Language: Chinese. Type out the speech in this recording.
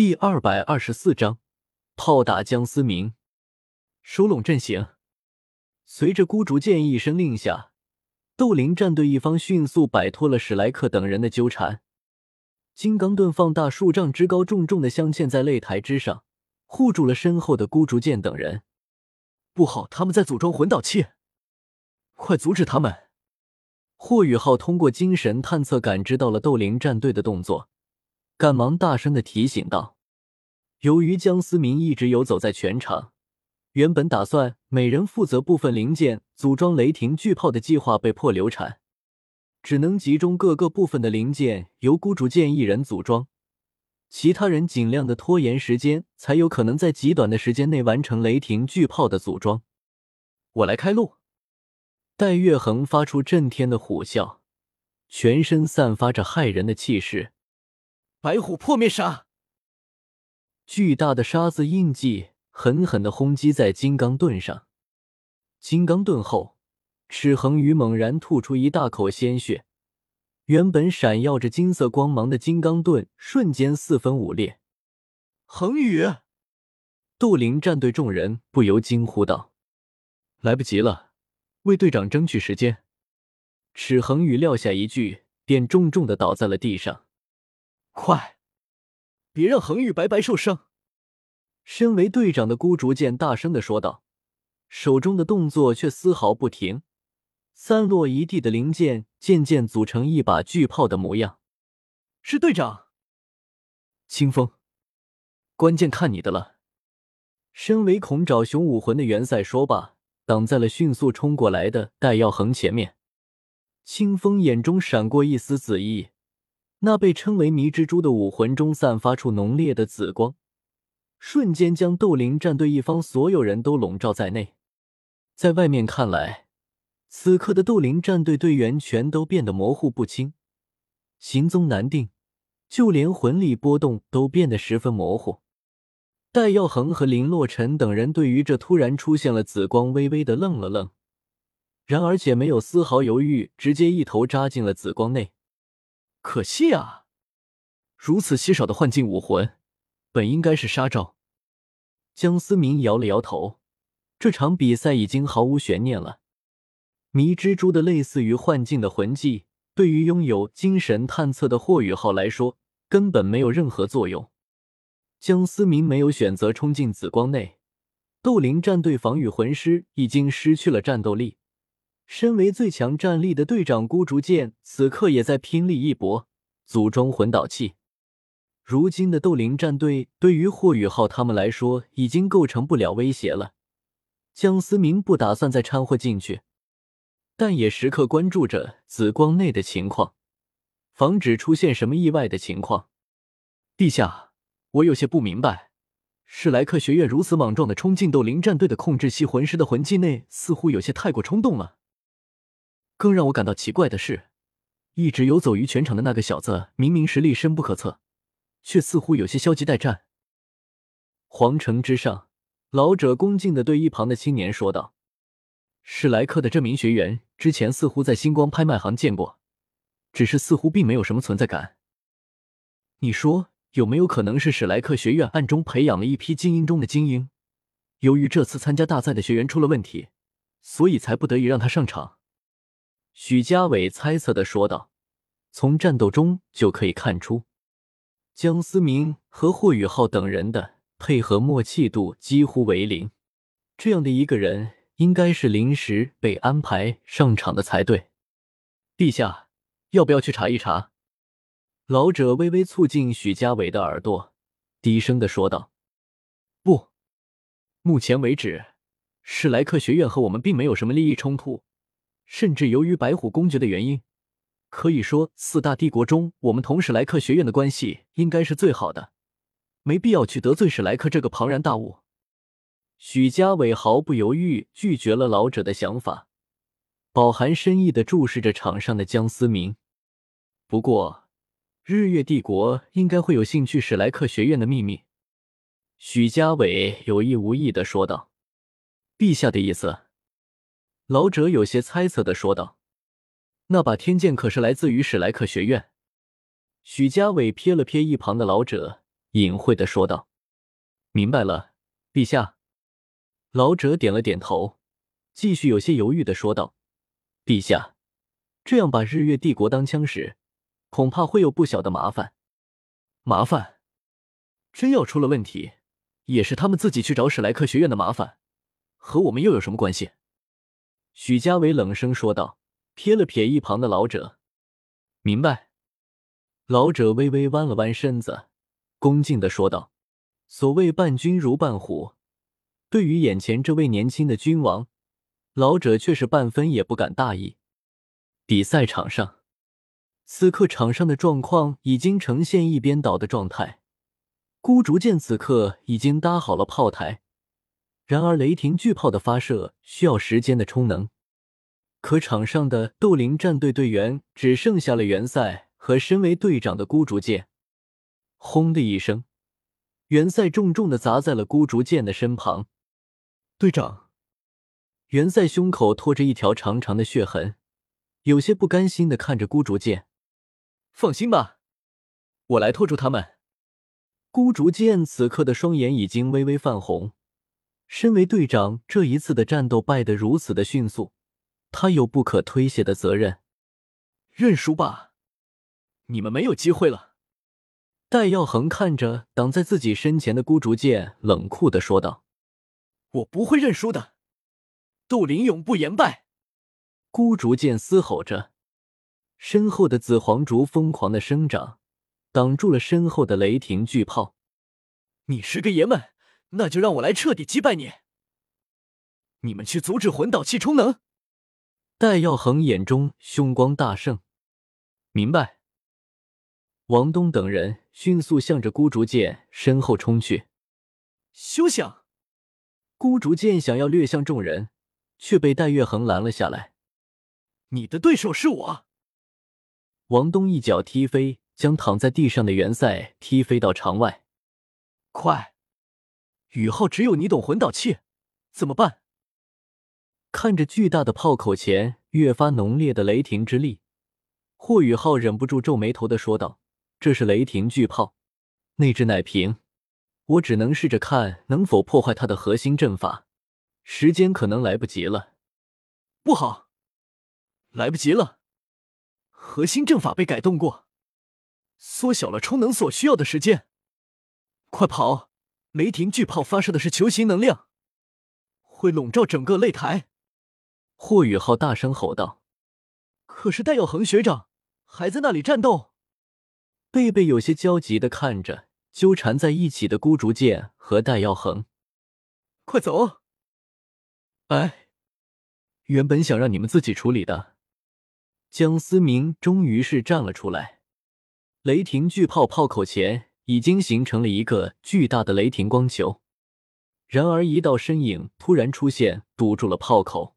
第二百二十四章，炮打江思明，收拢阵型。随着孤竹剑一声令下，斗灵战队一方迅速摆脱了史莱克等人的纠缠。金刚盾放大数丈之高，重重的镶嵌在擂台之上，护住了身后的孤竹剑等人。不好，他们在组装魂导器，快阻止他们！霍雨浩通过精神探测感知到了斗灵战队的动作。赶忙大声的提醒道：“由于江思明一直游走在全场，原本打算每人负责部分零件组装雷霆巨炮的计划被迫流产，只能集中各个部分的零件由孤竹剑一人组装，其他人尽量的拖延时间，才有可能在极短的时间内完成雷霆巨炮的组装。我来开路。”戴月恒发出震天的虎啸，全身散发着骇人的气势。白虎破灭杀，巨大的沙子印记狠狠的轰击在金刚盾上。金刚盾后，赤恒宇猛然吐出一大口鲜血，原本闪耀着金色光芒的金刚盾瞬间四分五裂。恒宇，杜灵战队众人不由惊呼道：“来不及了，为队长争取时间。”赤恒宇撂下一句，便重重的倒在了地上。快，别让恒宇白白受伤！身为队长的孤竹剑大声的说道，手中的动作却丝毫不停，散落一地的零件渐渐组成一把巨炮的模样。是队长，清风，关键看你的了！身为恐爪熊武魂的元赛说罢，挡在了迅速冲过来的戴耀恒前面。清风眼中闪过一丝紫意。那被称为迷蜘蛛的武魂中散发出浓烈的紫光，瞬间将斗灵战队一方所有人都笼罩在内。在外面看来，此刻的斗灵战队队员全都变得模糊不清，行踪难定，就连魂力波动都变得十分模糊。戴耀恒和林洛尘等人对于这突然出现了紫光，微微的愣了愣，然而且没有丝毫犹豫，直接一头扎进了紫光内。可惜啊，如此稀少的幻境武魂，本应该是杀招。江思明摇了摇头，这场比赛已经毫无悬念了。迷蜘蛛的类似于幻境的魂技，对于拥有精神探测的霍雨浩来说，根本没有任何作用。江思明没有选择冲进紫光内，斗灵战队防御魂师已经失去了战斗力。身为最强战力的队长孤竹剑，此刻也在拼力一搏，组装魂导器。如今的斗灵战队对于霍雨浩他们来说，已经构成不了威胁了。江思明不打算再掺和进去，但也时刻关注着紫光内的情况，防止出现什么意外的情况。陛下，我有些不明白，史莱克学院如此莽撞的冲进斗灵战队的控制系魂师的魂技内，似乎有些太过冲动了。更让我感到奇怪的是，一直游走于全场的那个小子，明明实力深不可测，却似乎有些消极待战。皇城之上，老者恭敬的对一旁的青年说道：“史莱克的这名学员之前似乎在星光拍卖行见过，只是似乎并没有什么存在感。你说有没有可能是史莱克学院暗中培养了一批精英中的精英？由于这次参加大赛的学员出了问题，所以才不得已让他上场。”许家伟猜测的说道：“从战斗中就可以看出，江思明和霍雨浩等人的配合默契度几乎为零。这样的一个人，应该是临时被安排上场的才对。陛下，要不要去查一查？”老者微微凑近许家伟的耳朵，低声的说道：“不，目前为止，史莱克学院和我们并没有什么利益冲突。”甚至由于白虎公爵的原因，可以说四大帝国中，我们同史莱克学院的关系应该是最好的，没必要去得罪史莱克这个庞然大物。许家伟毫不犹豫拒绝了老者的想法，饱含深意的注视着场上的江思明。不过，日月帝国应该会有兴趣史莱克学院的秘密。许家伟有意无意的说道：“陛下的意思。”老者有些猜测的说道：“那把天剑可是来自于史莱克学院。”许家伟瞥了瞥一旁的老者，隐晦的说道：“明白了，陛下。”老者点了点头，继续有些犹豫的说道：“陛下，这样把日月帝国当枪使，恐怕会有不小的麻烦。麻烦？真要出了问题，也是他们自己去找史莱克学院的麻烦，和我们又有什么关系？”许家伟冷声说道，瞥了瞥一旁的老者，明白。老者微微弯了弯身子，恭敬的说道：“所谓伴君如伴虎。”对于眼前这位年轻的君王，老者却是半分也不敢大意。比赛场上，此刻场上的状况已经呈现一边倒的状态。孤竹剑此刻已经搭好了炮台，然而雷霆巨炮的发射需要时间的充能。可场上的斗灵战队队员只剩下了元赛和身为队长的孤竹剑。轰的一声，元赛重重的砸在了孤竹剑的身旁。队长，袁赛胸口拖着一条长长的血痕，有些不甘心的看着孤竹剑。放心吧，我来拖住他们。孤竹剑此刻的双眼已经微微泛红。身为队长，这一次的战斗败得如此的迅速，他有不可推卸的责任。认输吧，你们没有机会了。戴耀恒看着挡在自己身前的孤竹剑，冷酷的说道。我不会认输的，斗灵永不言败。孤竹剑嘶吼着，身后的紫黄竹疯狂的生长，挡住了身后的雷霆巨炮。你是个爷们，那就让我来彻底击败你。你们去阻止魂导器充能。戴耀恒眼中凶光大盛，明白。王东等人迅速向着孤竹剑身后冲去。休想！孤竹剑想要掠向众人，却被戴月恒拦了下来。你的对手是我。王东一脚踢飞，将躺在地上的袁赛踢飞到场外。快，宇浩，只有你懂魂导器，怎么办？看着巨大的炮口前越发浓烈的雷霆之力，霍雨浩忍不住皱眉头的说道：“这是雷霆巨炮，内置奶瓶。”我只能试着看能否破坏它的核心阵法，时间可能来不及了。不好，来不及了！核心阵法被改动过，缩小了充能所需要的时间。快跑！雷霆巨炮发射的是球形能量，会笼罩整个擂台。霍宇浩大声吼道：“可是戴耀恒学长还在那里战斗。”贝贝有些焦急的看着。纠缠在一起的孤竹剑和戴耀恒，快走！哎，原本想让你们自己处理的。江思明终于是站了出来。雷霆巨炮炮口前已经形成了一个巨大的雷霆光球，然而一道身影突然出现，堵住了炮口。